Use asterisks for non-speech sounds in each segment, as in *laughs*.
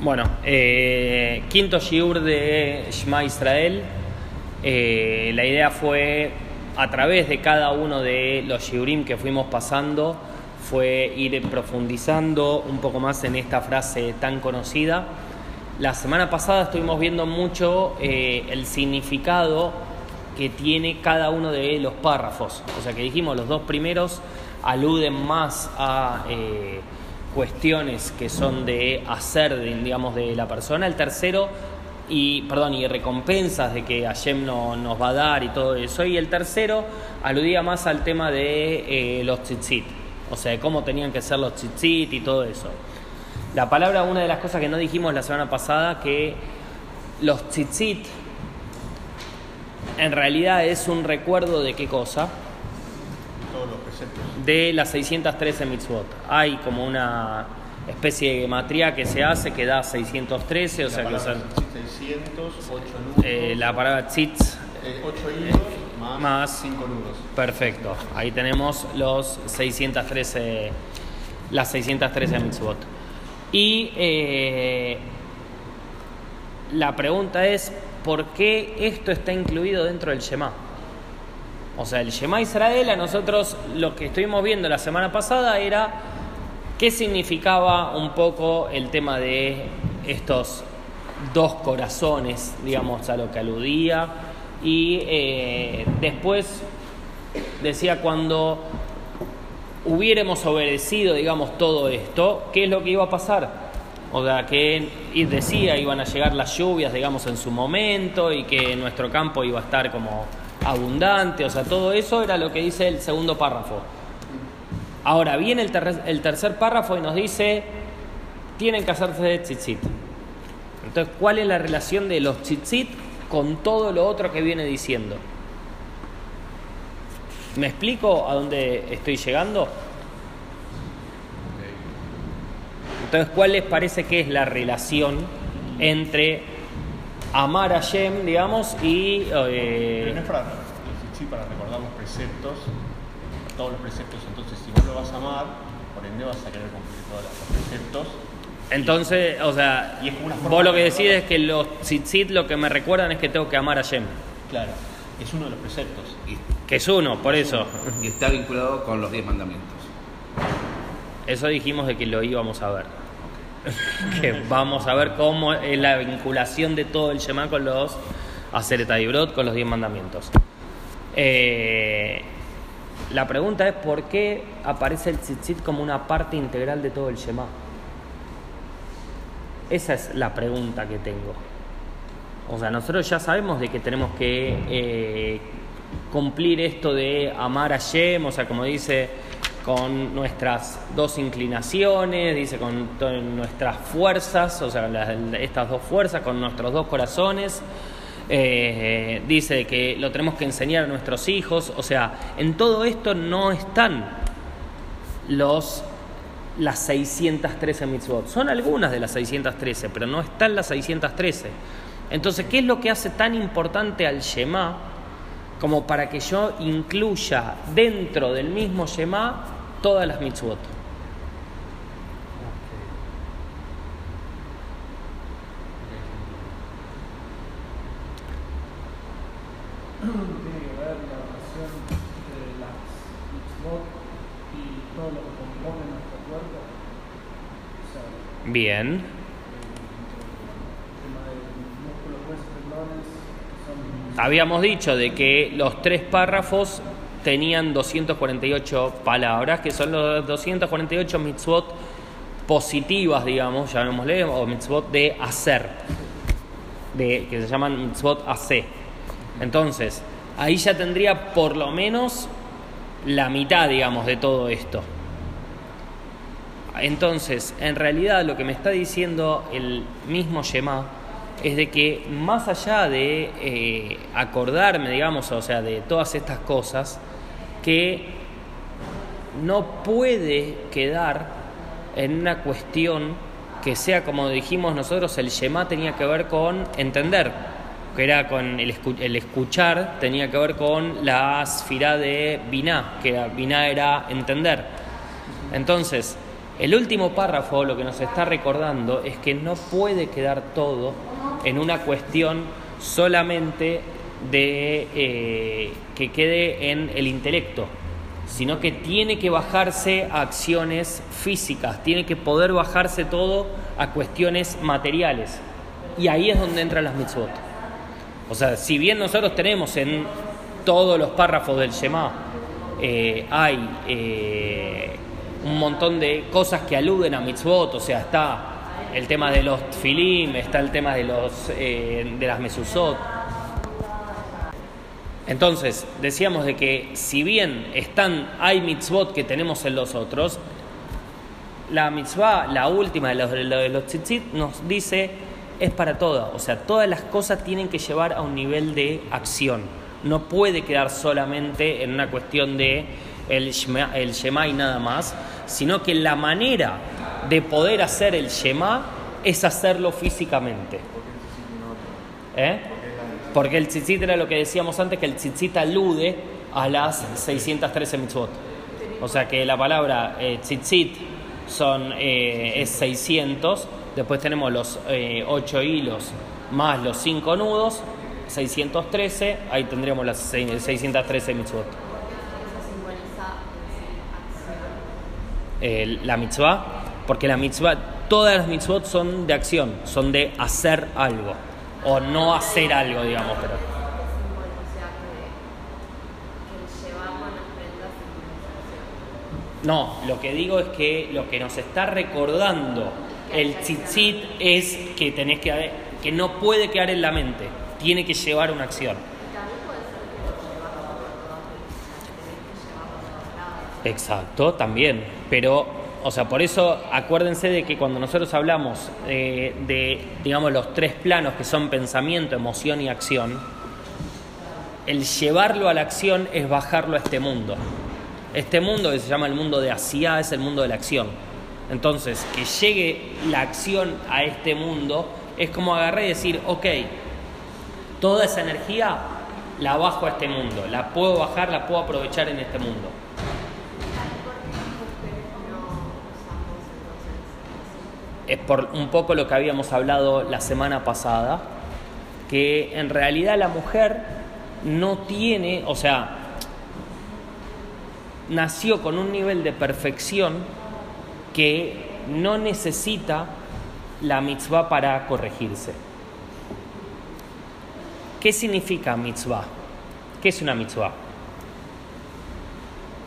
Bueno, eh, quinto shiur de Shema Israel. Eh, la idea fue, a través de cada uno de los shiurim que fuimos pasando, fue ir profundizando un poco más en esta frase tan conocida. La semana pasada estuvimos viendo mucho eh, el significado que tiene cada uno de los párrafos. O sea que dijimos, los dos primeros aluden más a cuestiones que son de hacer, de, digamos, de la persona. El tercero, y, perdón, y recompensas de que Hashem no, nos va a dar y todo eso. Y el tercero aludía más al tema de eh, los tzitzit, o sea, de cómo tenían que ser los tzitzit y todo eso. La palabra, una de las cosas que no dijimos la semana pasada, que los tzitzit en realidad es un recuerdo de qué cosa? De las 613 mitzvot. Hay como una especie de gematría que se hace que da 613, o sea que la son palabra 600, 8 nudos. eh, la palabra tzitz. 8 hilos más, más- 5 nudos. Perfecto. Ahí tenemos los 613, las 613 mitzvot. Y eh, la pregunta es, ¿por qué esto está incluido dentro del Shema? O sea, el Shema Israel, a nosotros lo que estuvimos viendo la semana pasada era qué significaba un poco el tema de estos dos corazones, digamos, a lo que aludía. Y eh, después decía cuando hubiéramos obedecido, digamos, todo esto, ¿qué es lo que iba a pasar? O sea, que decía iban a llegar las lluvias, digamos, en su momento y que nuestro campo iba a estar como abundante, o sea, todo eso era lo que dice el segundo párrafo. Ahora viene el, ter- el tercer párrafo y nos dice, tienen que hacerse de tzitzit. Entonces, ¿cuál es la relación de los tzitzit con todo lo otro que viene diciendo? ¿Me explico a dónde estoy llegando? Entonces, ¿cuál les parece que es la relación entre amar a Shem, digamos, y... eh, Pero no es para, sí, para recordar los preceptos, todos los preceptos. Entonces, si vos lo vas a amar, por ende vas a querer cumplir todos los preceptos. entonces, o sea, Y es como una vos lo que de decís es que los tzitzit lo que me recuerdan es que tengo que amar a Shem, Claro, es uno de los preceptos. Y, que es uno, por eso. y está vinculado con los diez mandamientos. Eso dijimos de que lo íbamos a ver. *laughs* que vamos a ver cómo es la vinculación de todo el Shema con los Aseret Brot, con los diez mandamientos. Eh, la pregunta es por qué aparece el tzitzit como una parte integral de todo el Shema. Esa es la pregunta que tengo. O sea, nosotros ya sabemos de que tenemos que eh, cumplir esto de amar a Shem, o sea, como dice, con nuestras dos inclinaciones, dice con nuestras fuerzas, o sea, estas dos fuerzas, con nuestros dos corazones. Eh, dice que lo tenemos que enseñar a nuestros hijos, o sea, en todo esto no están los las 613 mitzvot. Son algunas de las 613, pero no están las 613. Entonces, ¿qué es lo que hace tan importante al Shema como para que yo incluya dentro del mismo Shema todas las mitzvot? Bien, habíamos dicho de que los tres párrafos tenían 248 palabras, que son los 248 mitzvot positivas, digamos, llamémosle, o mitzvot de hacer, de, que se llaman mitzvot hace. Entonces, ahí ya tendría por lo menos la mitad, digamos, de todo esto. Entonces, en realidad lo que me está diciendo el mismo Shema es de que más allá de eh, acordarme, digamos, o sea, de todas estas cosas, que no puede quedar en una cuestión que sea como dijimos nosotros, el Shema tenía que ver con entender, que era con el, escu- el escuchar, tenía que ver con la sfirá de Binah, que Binah era entender. Entonces, El último párrafo lo que nos está recordando es que no puede quedar todo en una cuestión solamente de eh, que quede en el intelecto, sino que tiene que bajarse a acciones físicas, tiene que poder bajarse todo a cuestiones materiales. Y ahí es donde entran las mitzvot. O sea, si bien nosotros tenemos en todos los párrafos del Shema, eh, hay eh, un montón de cosas que aluden a mitzvot, o sea, está el tema de los filim, está el tema de, los, eh, de las mesuzot. Entonces, decíamos de que si bien están, hay mitzvot que tenemos en los otros, la mitzvah, la última de los, de los tzitzit, nos dice es para todas. O sea, todas las cosas tienen que llevar a un nivel de acción. No puede quedar solamente en una cuestión de el Shema, el Shema y nada más, sino que la manera de poder hacer el Shema es hacerlo físicamente. ¿Eh? Porque el tzitzit era lo que decíamos antes, que el tzitzit alude a las 613 mitzvot. O sea que la palabra eh, tzitzit son, eh, es 600, después tenemos los eh, 8 hilos más los 5 nudos, 613, ahí tendríamos las 613 mitzvot. Eh, la mitzvah, porque la mitzvah, todas las mitzvot son de acción, son de hacer algo, o no hacer algo, digamos, pero... No, lo que digo es que lo que nos está recordando el tzitzit es que tenés que que no puede quedar en la mente, tiene que llevar una acción. Exacto, también. Pero, o sea, por eso acuérdense de que cuando nosotros hablamos eh, de, digamos, los tres planos que son pensamiento, emoción y acción, el llevarlo a la acción es bajarlo a este mundo. Este mundo que se llama el mundo de Asia es el mundo de la acción. Entonces, que llegue la acción a este mundo es como agarrar y decir, ok, toda esa energía la bajo a este mundo, la puedo bajar, la puedo aprovechar en este mundo. Es por un poco lo que habíamos hablado la semana pasada, que en realidad la mujer no tiene, o sea, nació con un nivel de perfección que no necesita la mitzvah para corregirse. ¿Qué significa mitzvah? ¿Qué es una mitzvah?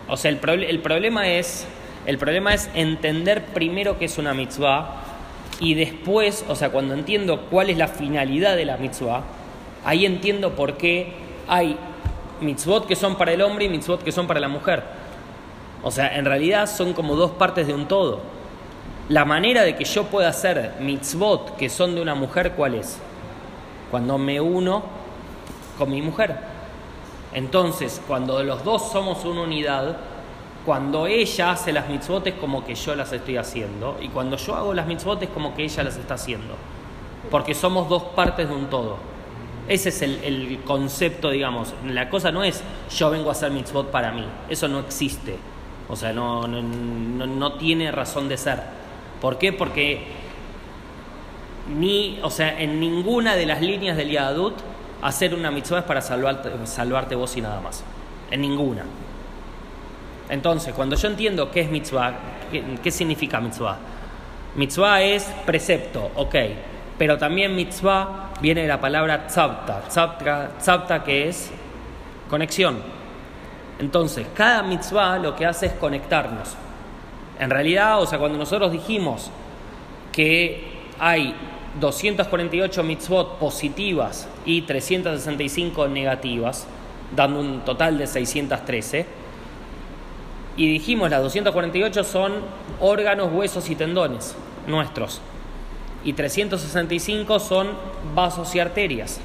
O sea, el, proble- el problema es el problema es entender primero qué es una mitzvah y después, o sea, cuando entiendo cuál es la finalidad de la mitzvah, ahí entiendo por qué hay mitzvot que son para el hombre y mitzvot que son para la mujer. O sea, en realidad son como dos partes de un todo. La manera de que yo pueda hacer mitzvot que son de una mujer, ¿cuál es? Cuando me uno con mi mujer. Entonces, cuando los dos somos una unidad, cuando ella hace las mitzvot es como que yo las estoy haciendo, y cuando yo hago las mitzvot es como que ella las está haciendo, porque somos dos partes de un todo. Ese es el, concepto, digamos. La cosa no es yo vengo a hacer mitzvot para mí, eso no existe. O sea, no, no, no, no tiene razón de ser. ¿Por qué? Porque ni, o sea, en ninguna de las líneas del Yadut hacer una mitzvah es para salvarte, salvarte vos y nada más. En ninguna. Entonces, cuando yo entiendo qué es mitzvah, qué, significa mitzvah. Mitzvah es precepto, ok. Pero también mitzvah viene de la palabra tzavta. Tzavta, tzavta que es conexión. Entonces, cada mitzvah lo que hace es conectarnos. En realidad, o sea, cuando nosotros dijimos que hay 248 mitzvot positivas y 365 negativas, dando un total de 613, y dijimos las 248 son órganos, huesos y tendones nuestros, y 365 son vasos y arterias.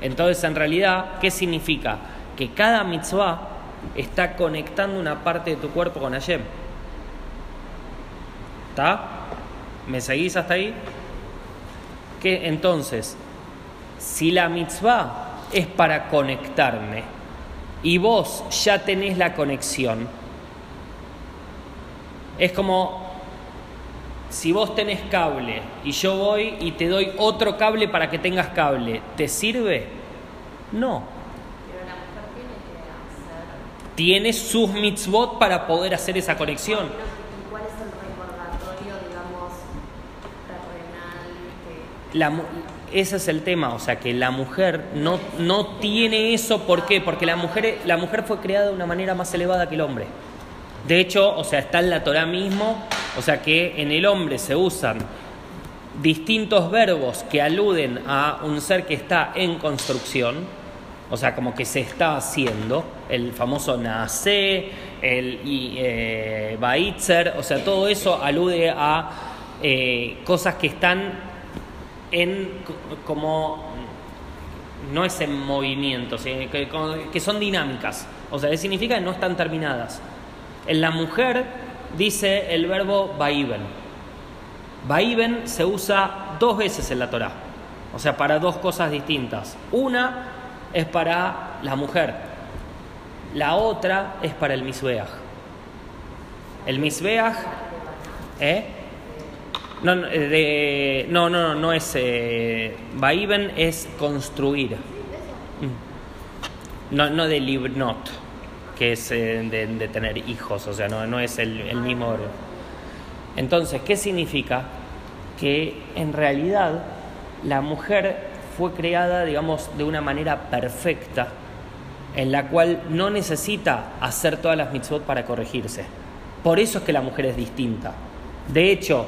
Entonces, en realidad, ¿qué significa? Que cada mitzvah está conectando una parte de tu cuerpo con Hashem. ¿Está? ¿Me seguís hasta ahí? Que entonces, si la mitzvah es para conectarme y vos ya tenés la conexión, es como si vos tenés cable y yo voy y te doy otro cable para que tengas cable, ¿te sirve? No. Pero la mujer tiene que hacer. Tiene sus mitzvot para poder hacer esa conexión. ¿Y cuál es el recordatorio, digamos, terrenal que La ese es el tema, o sea que la mujer no, no tiene eso, ¿por qué? Porque la mujer, la mujer fue creada de una manera más elevada que el hombre. De hecho, o sea, está en la Torah mismo, o sea que en el hombre se usan distintos verbos que aluden a un ser que está en construcción, o sea, como que se está haciendo, el famoso nace, el y, eh, baitzer, o sea, todo eso alude a eh, cosas que están en co- como no es en movimiento, que son dinámicas, o sea, significa que no están terminadas. En la mujer dice el verbo vaiven. Vaiven se usa dos veces en la Torah, o sea, para dos cosas distintas. Una es para la mujer, la otra es para el misbeach. El misbeach, ¿eh? No, eh, de- no, no, no, es. Eh, Vaiven es construir. Mm. No, no de libnot, que es eh, de, de tener hijos, o sea, no, no es el, mismo. Entonces, ¿qué significa? Que en realidad la mujer fue creada, digamos, de una manera perfecta, en la cual no necesita hacer todas las mitzvot para corregirse. Por eso es que la mujer es distinta. De hecho,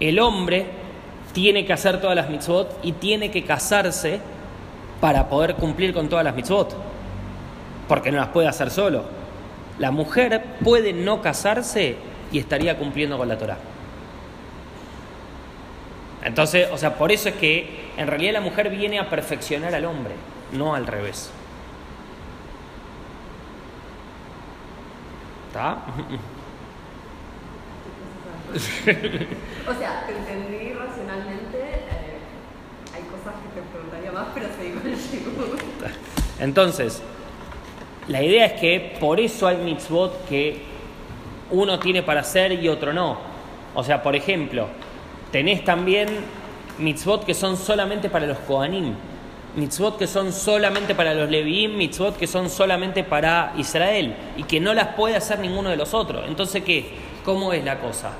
el hombre tiene que hacer todas las mitzvot y tiene que casarse para poder cumplir con todas las mitzvot, porque no las puede hacer solo. La mujer puede no casarse y estaría cumpliendo con la Torah. Entonces, o sea, por eso es que en realidad la mujer viene a perfeccionar al hombre, no al revés. ¿Está? *laughs* *laughs* O sea, te entendí racionalmente. eh, hay cosas que te preguntaría más, pero seguí con el. Entonces, la idea es que por eso hay mitzvot que uno tiene para hacer y otro no. O sea, por ejemplo, tenés también mitzvot que son solamente para los Kohanim, mitzvot que son solamente para los Leviim, mitzvot que son solamente para Israel y que no las puede hacer ninguno de los otros. Entonces, ¿qué? ¿Cómo es la cosa?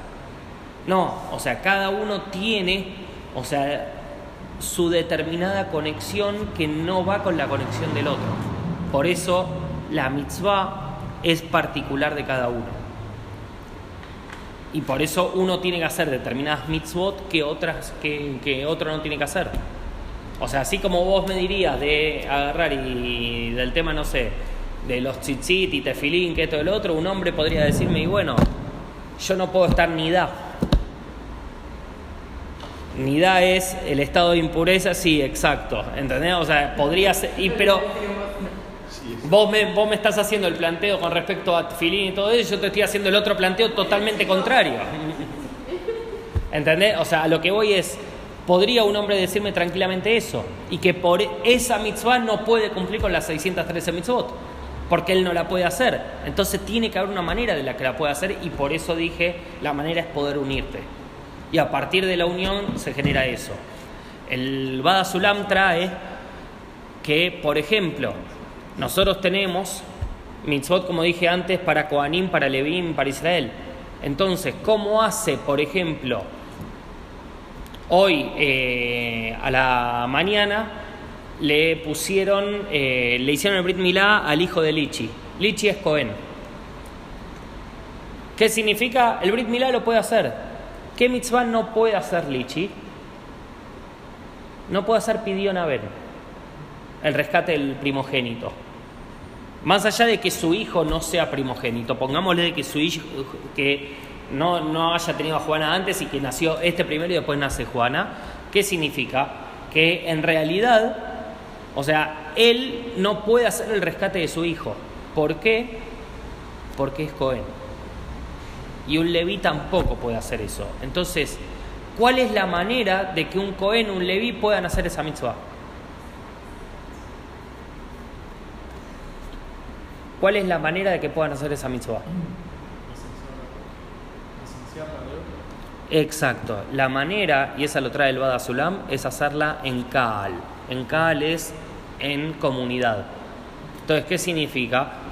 No, o sea, cada uno tiene, o sea, su determinada conexión que no va con la conexión del otro. Por eso la mitzvah es particular de cada uno. Y por eso uno tiene que hacer determinadas mitzvot que otras que, otro no tiene que hacer. O sea, así como vos me dirías de agarrar y del tema, no sé, de los tzitzit y tefilín, que esto y lo otro, un hombre podría decirme, y bueno, yo no puedo estar ni da. Nidá es el estado de impureza, sí, exacto. ¿Entendés? O sea, podría ser. Y, pero vos me, vos me estás haciendo el planteo con respecto a Filín y todo eso, yo te estoy haciendo el otro planteo totalmente contrario. ¿Entendés? O sea, a lo que voy es. Podría un hombre decirme tranquilamente eso, y que por esa mitzvah no puede cumplir con las 613 mitzvot, porque él no la puede hacer. Entonces tiene que haber una manera de la que la pueda hacer, y por eso dije, la manera es poder unirte. Y a partir de la unión se genera eso. El Bada Sulam trae que, por ejemplo, nosotros tenemos mitzvot, como dije antes, para Kohanim, para Levim, para Israel. Entonces, ¿cómo hace, por ejemplo, hoy eh, a la mañana le pusieron, eh, le hicieron el Brit Milá al hijo de Lichi? Lichi es Cohen. ¿Qué significa? El Brit Milá lo puede hacer. ¿Qué mitzvah no puede hacer Lichi? No puede hacer Pidión Aben, el rescate del primogénito. Más allá de que su hijo no sea primogénito, pongámosle que su hijo que no, no haya tenido a Juana antes y que nació este primero y después nace Juana, ¿qué significa? Que en realidad, o sea, él no puede hacer el rescate de su hijo. ¿Por qué? Porque es Cohen. Y un leví tampoco puede hacer eso. Entonces, ¿cuál es la manera de que un Cohen, un leví puedan hacer esa mitzvah? ¿Cuál es la manera de que puedan hacer esa mitzvah? Exacto. La manera, y esa lo trae el Bada Sulam, es hacerla en Kaal. En Kaal es en comunidad. Entonces, ¿qué significa?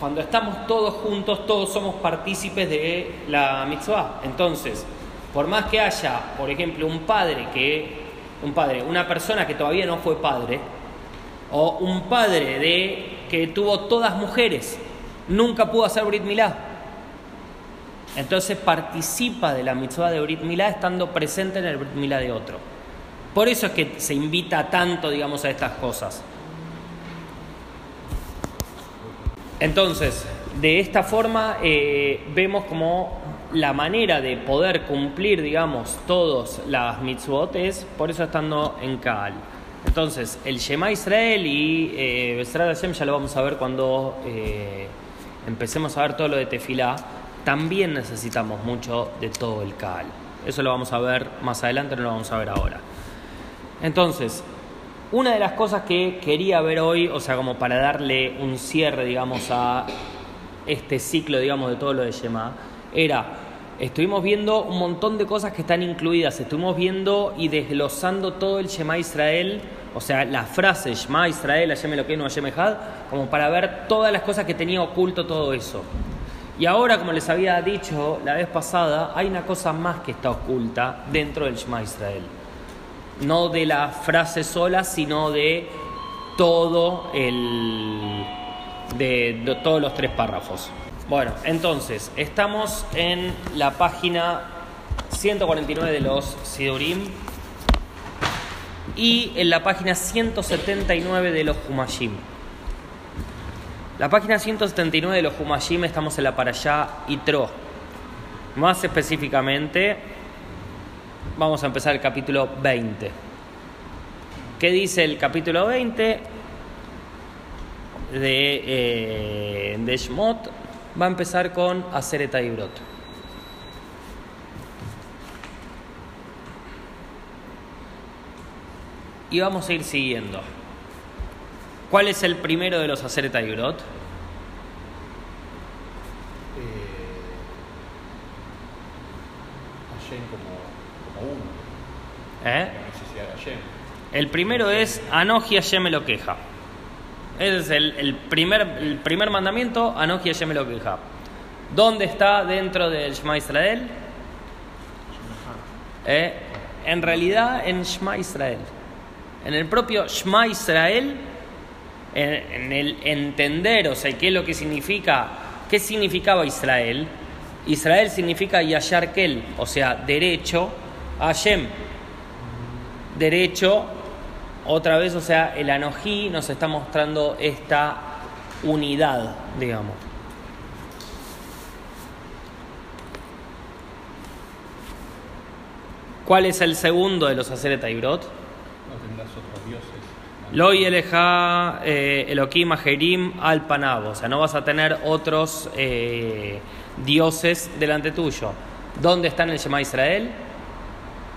Cuando estamos todos juntos, todos somos partícipes de la mitzvah. Entonces, por más que haya, por ejemplo, un padre que, un padre, una persona que todavía no fue padre, o un padre de que tuvo todas mujeres, nunca pudo hacer Brit Milá. Entonces participa de la mitzvah de Brit Milá estando presente en el Brit Milá de otro. Por eso es que se invita tanto, digamos, a estas cosas. Entonces, de esta forma eh, vemos como la manera de poder cumplir, digamos, todas las mitzvot es por eso estando en Kaal. Entonces, el Shema Israel y eh, Hashem ya lo vamos a ver cuando eh, empecemos a ver todo lo de Tefilá. También necesitamos mucho de todo el Kaal. Eso lo vamos a ver más adelante, no lo vamos a ver ahora. Entonces, una de las cosas que quería ver hoy, o sea, como para darle un cierre, digamos, a este ciclo, digamos, de todo lo de Shema, era, estuvimos viendo un montón de cosas que están incluidas, estuvimos viendo y desglosando todo el Shema Israel, o sea, la frase Shema Israel, Hashem Elokeinu, Hashem Echad, como para ver todas las cosas que tenía oculto todo eso. Y ahora, como les había dicho la vez pasada, hay una cosa más que está oculta dentro del Shema Israel. No de la frase sola, sino de todo el. de, todos los tres párrafos. Bueno, entonces, estamos en la página 149 de los Sidurim y en la página 179 de los Humashim. La página 179 de los Humashim estamos en la para allá Itro. Más específicamente, vamos a empezar el capítulo 20. ¿Qué dice el capítulo 20 de, eh, de? Va a empezar con Aseret Ibrot. Y vamos a ir siguiendo. ¿Cuál es el primero de los Aseret Ibrot? Hashem como, como uno, ¿Eh? El primero es Anoji Hashem lo queja. Ese es el, primer, mandamiento, Anoji Hashem lo queja. ¿Dónde está dentro del Shema Israel? Eh, en realidad en Shema Israel. En el propio Shema Israel, en, el entender, o sea, qué lo que significa, qué significaba Israel. Israel significa Yashar Kel, o sea, derecho a Hashem. Derecho, otra vez, o sea, el Anojí nos está mostrando esta unidad, digamos. ¿Cuál es el segundo de los Aseret Ibrot? No tendrás otros dioses. Lo Eleja eh, Elohim Ajerim al Panab. O sea, no vas a tener otros eh, dioses delante tuyo. ¿Dónde está en el Shema Israel?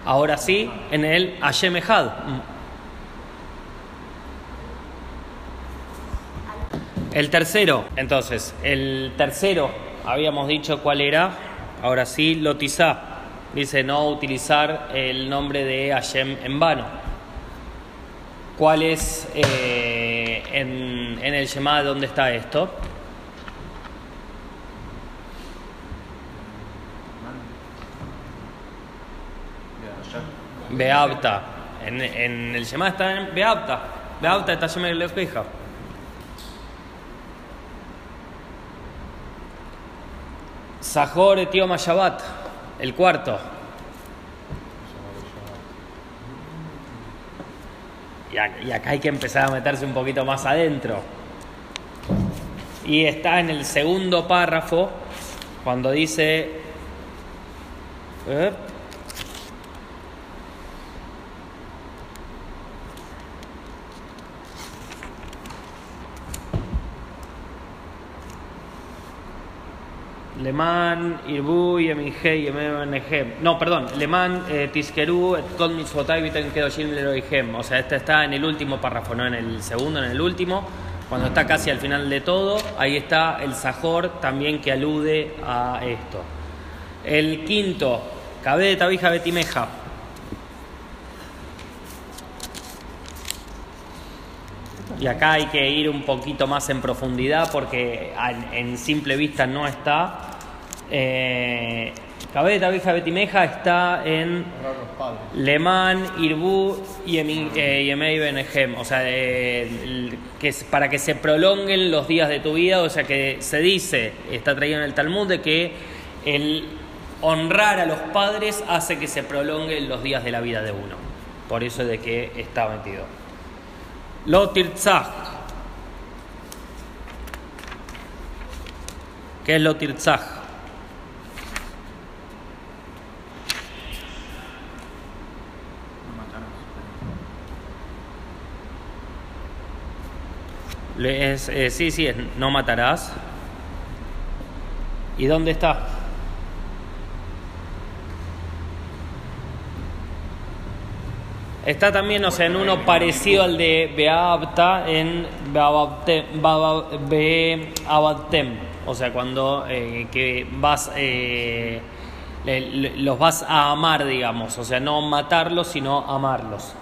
Ahora sí, en el Hashem. El tercero, entonces, el tercero, habíamos dicho cuál era. Ahora sí, Lotizá. Dice no utilizar el nombre de Hashem en vano. ¿Cuál es eh, en, en el Shema dónde está esto? Beapta. En, en el Shema está en Beapta. Beapta está Hashem el queja. Sahor Etioma Shabbat, el cuarto. Y ac- y acá hay que empezar a meterse un poquito más adentro. Y está en el segundo párrafo, cuando dice... Leman, Irbu, Yeminhe, Yemenehem. No, perdón. Leman, eh, Tiskeru, Kol Mitzvotai, Viten Kedoshim Leroihem. O sea, este está en el último párrafo, no en el segundo, en el último. Cuando está casi al final de todo, ahí está el Sajor también que alude a esto. El quinto, Cabé de Tabija Betimeja. Y acá hay que ir un poquito más en profundidad porque en simple vista no está. Eh, Tabija Betimeja está en. Lemán, Irbú y eh, Yemei Benehem. O sea, que es para que se prolonguen los días de tu vida. O sea, que se dice, está traído en el Talmud, de que el honrar a los padres hace que se prolonguen los días de la vida de uno. Por eso es de que está metido. Lo. ¿Qué es lo Tirtzach? No matarás. Le- es- eh, sí, sí, es no matarás. ¿Y dónde está? Está también, o sea, en uno parecido al de Beabta en Beabatem. O sea, cuando eh, que vas, eh, los vas a amar, digamos. O sea, no matarlos, sino amarlos.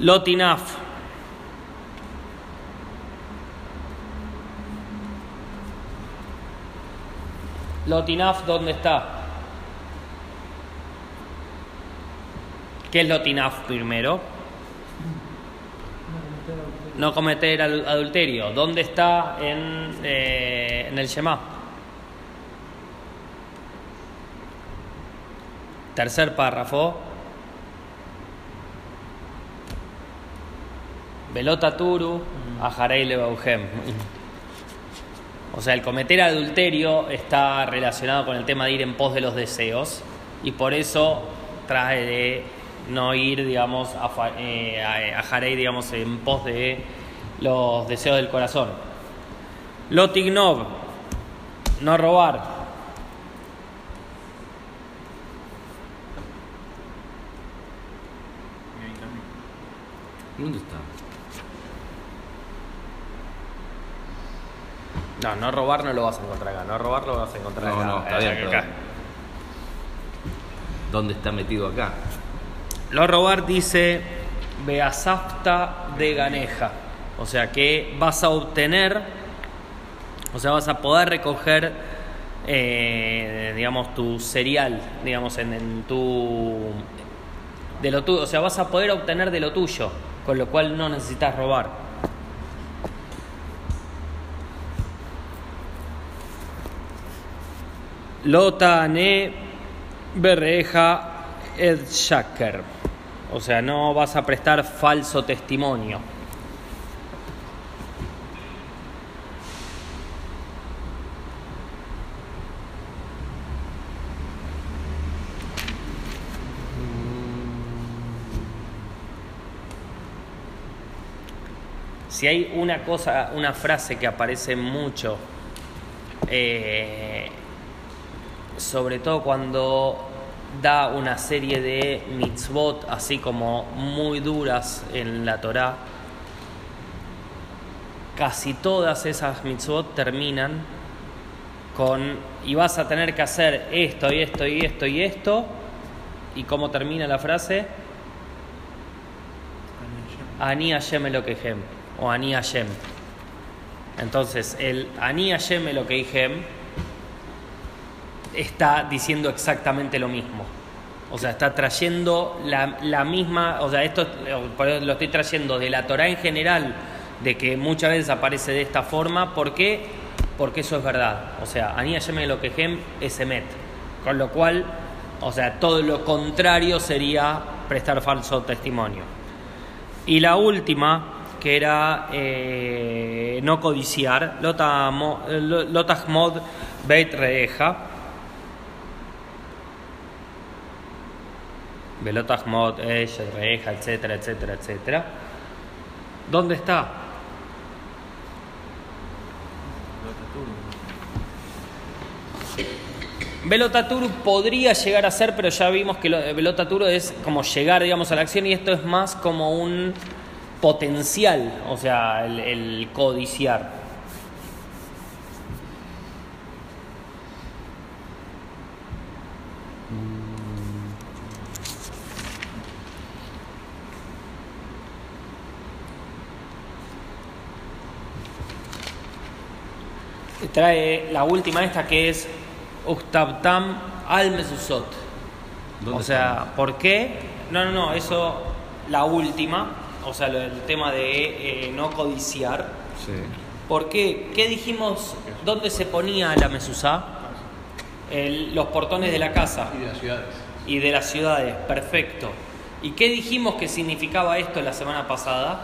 Lotinaf. Lotinaf, ¿dónde está? ¿Qué es Lotinaf primero? No cometer adulterio. ¿Dónde está en, eh, en el Shema? Tercer párrafo. Velota Turu, Ajarei Lebaujem. O sea, el cometer adulterio está relacionado con el tema de ir en pos de los deseos y por eso trae de no ir, digamos, a, eh, a, a Jarei, digamos, en pos de los deseos del corazón. Lotignov, no robar. ¿Dónde está? No, no robar no lo vas a encontrar acá. No robar lo vas a encontrar No, acá. no, está acá, bien, acá. pero ¿Dónde está metido acá? Lo robar dice Beasafta de Ganeja. O sea que vas a obtener, o sea, vas a poder recoger, eh, digamos, tu cereal, digamos, en, en tu. de lo tuyo. O sea, vas a poder obtener de lo tuyo, con lo cual no necesitas robar. Lota ne berreja shaker. O sea, no vas a prestar falso testimonio. Si hay una cosa, una frase que aparece mucho, eh, sobre todo cuando da una serie de mitzvot así como muy duras en la Torá, casi todas esas mitzvot terminan con y vas a tener que hacer esto y esto y esto y esto y cómo termina la frase Ani Hashem Elokehem o Ani Hashem. Entonces, el Ani Hashem Elokehem está diciendo exactamente lo mismo. O sea, está trayendo la, la misma, o sea, esto lo estoy trayendo de la Torah en general, de que muchas veces aparece de esta forma, ¿por qué? Porque eso es verdad. O sea, Ani Hashem Elokehem es Emet. Con lo cual, o sea, todo lo contrario sería prestar falso testimonio. Y la última, que era eh, no codiciar, Lo- Lotahmod Beit Reeja, Velotahmod, Esh, Reeja, etcétera, etcétera, etcétera. ¿Dónde está? Velotaturu podría llegar a ser, pero ya vimos que lo- Velotaturu es como llegar, digamos, a la acción y esto es más como un potencial, o sea, el codiciar. Trae la última esta que es Ustabtam al Mesusot. ¿Dónde O sea, ¿por qué? No, no, no, eso, la última, o sea, del tema de eh, no codiciar. Sí. ¿Por qué? ¿Qué dijimos? ¿Dónde se ponía la mesuzá? El- los portones de la casa Y de las ciudades. y de las ciudades, perfecto. ¿Y qué dijimos que significaba esto la semana pasada?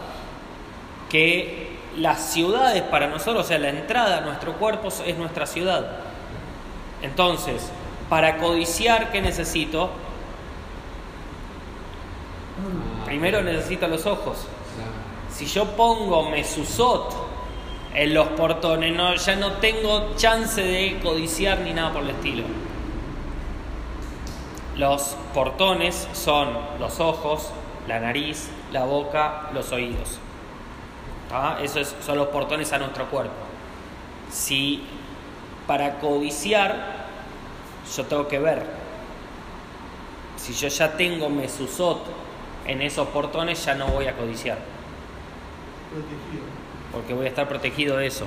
Que las ciudades para nosotros, o sea, la entrada a nuestro cuerpo es nuestra ciudad. Entonces, para codiciar, ¿qué necesito? Primero necesito los ojos. Si yo pongo mesuzot en los portones, ya no tengo chance de codiciar ni nada por el estilo. Los portones son los ojos, la nariz, la boca, los oídos. ¿Ah? Esos son los portones a nuestro cuerpo. Si para codiciar yo tengo que ver, si yo ya tengo mesuzot en esos portones, ya no voy a codiciar Protegido. porque voy a estar protegido de eso.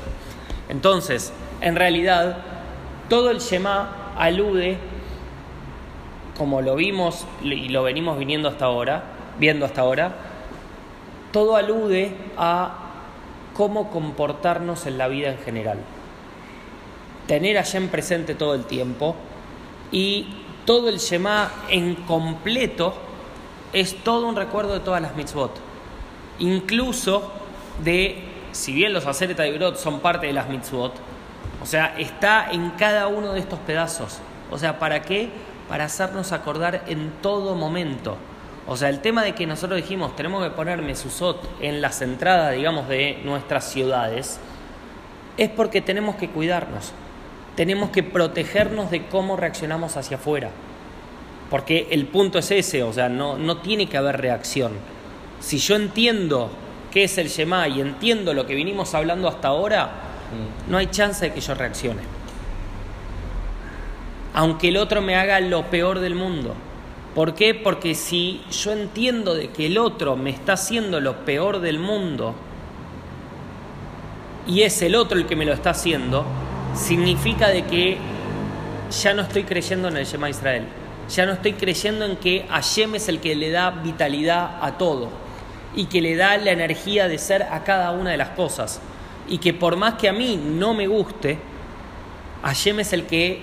Entonces, en realidad, todo el Shema alude, como lo vimos y lo venimos viniendo hasta ahora, viendo hasta ahora, todo alude a cómo comportarnos en la vida en general. Tener a Hashem presente todo el tiempo y todo el Shema en completo es todo un recuerdo de todas las mitzvot incluso de, si bien los Aseret Ibrot son parte de las mitzvot, o sea, está en cada uno de estos pedazos. O sea, ¿para qué? Para hacernos acordar en todo momento. O sea, el tema de que nosotros dijimos, tenemos que poner Mesuzot en las entradas, digamos, de nuestras ciudades, es porque tenemos que cuidarnos. Tenemos que protegernos de cómo reaccionamos hacia afuera. Porque el punto es ese, o sea, no, no tiene que haber reacción. Si yo entiendo qué es el Shema y entiendo lo que vinimos hablando hasta ahora, no hay chance de que yo reaccione. Aunque el otro me haga lo peor del mundo. ¿Por qué? Porque si yo entiendo de que el otro me está haciendo lo peor del mundo y es el otro el que me lo está haciendo, significa de que ya no estoy creyendo en el Shema Israel. Ya no estoy creyendo en que Hashem es el que le da vitalidad a todo y que le da la energía de ser a cada una de las cosas. Y que por más que a mí no me guste, Hashem es el que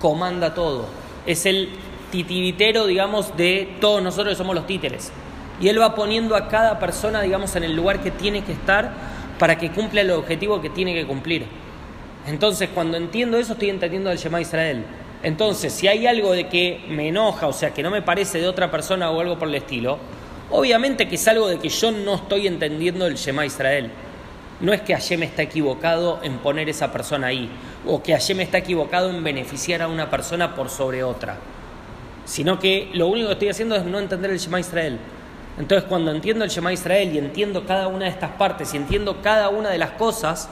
comanda todo. Es el titiritero, digamos, de todos nosotros que somos los títeres. Y Él va poniendo a cada persona, digamos, en el lugar que tiene que estar para que cumpla el objetivo que tiene que cumplir. Entonces, cuando entiendo eso, estoy entendiendo el Shema Israel. Entonces, si hay algo de que me enoja, o sea, que no me parece de otra persona o algo por el estilo, obviamente que es algo de que yo no estoy entendiendo el Shema Israel. No es que Hashem está equivocado en poner esa persona ahí, o que Hashem está equivocado en beneficiar a una persona por sobre otra, sino que lo único que estoy haciendo es no entender el Shema Israel. Entonces, cuando entiendo el Shema Israel y entiendo cada una de estas partes y entiendo cada una de las cosas,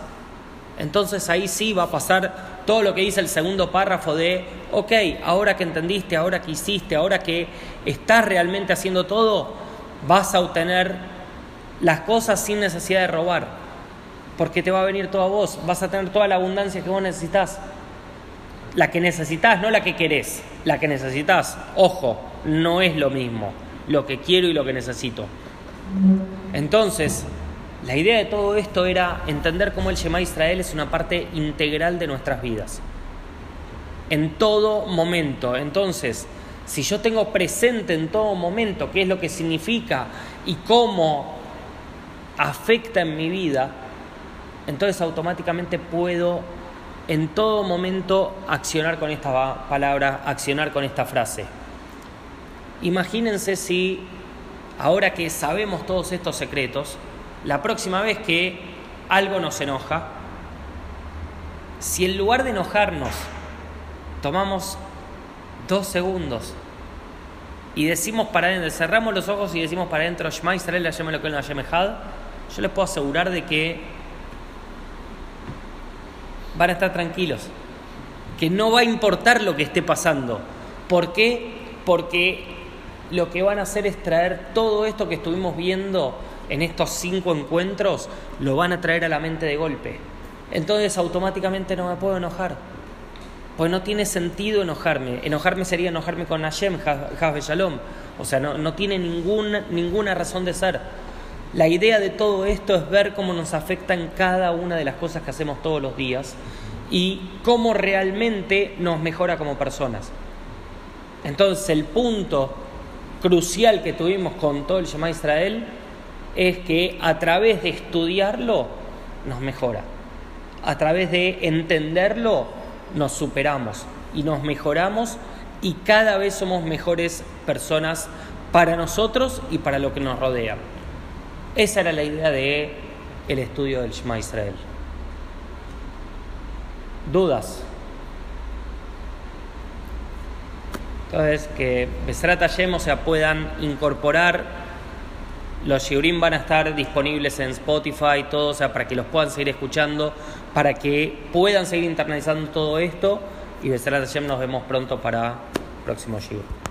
entonces ahí sí va a pasar todo lo que dice el segundo párrafo de, ok, ahora que entendiste, ahora que hiciste, ahora que estás realmente haciendo todo, vas a obtener las cosas sin necesidad de robar, porque te va a venir todo a vos, vas a tener toda la abundancia que vos necesitas. La que necesitas, no la que querés, la que necesitas. Ojo, no es lo mismo lo que quiero y lo que necesito. Entonces, la idea de todo esto era entender cómo el Shema Israel es una parte integral de nuestras vidas. En todo momento. Entonces, si yo tengo presente en todo momento qué es lo que significa y cómo afecta en mi vida, entonces automáticamente puedo en todo momento accionar con esta palabra, accionar con esta frase. Imagínense si, ahora que sabemos todos estos secretos, la próxima vez que algo nos enoja, si en lugar de enojarnos tomamos dos segundos y decimos para adentro, cerramos los ojos y decimos para adentro, Shema Elokeinu, Hashem Echad, yo les puedo asegurar de que van a estar tranquilos, que no va a importar lo que esté pasando. ¿Por qué? Porque lo que van a hacer es traer todo esto que estuvimos viendo en estos cinco encuentros, lo van a traer a la mente de golpe. entonces automáticamente no me puedo enojar. Pues no tiene sentido enojarme. Enojarme sería enojarme con Hashem, Hazbe Shalom. O sea, no, no tiene ninguna, ninguna razón de ser. La idea de todo esto es ver cómo nos afectan cada una de las cosas que hacemos todos los días y cómo realmente nos mejora como personas. Entonces, el punto crucial que tuvimos con todo el Shema Israel es que a través de estudiarlo nos mejora. A través de entenderlo nos superamos y nos mejoramos y cada vez somos mejores personas para nosotros y para lo que nos rodea. Esa era la idea de el estudio del Shema Israel. ¿Dudas? Entonces, que Besrat Hashem, o sea, puedan incorporar. Los shiurim van a estar disponibles en Spotify, todo, o sea, para que los puedan seguir escuchando, para que puedan seguir internalizando todo esto. Y Besrat Hashem nos vemos pronto para el próximo shiur.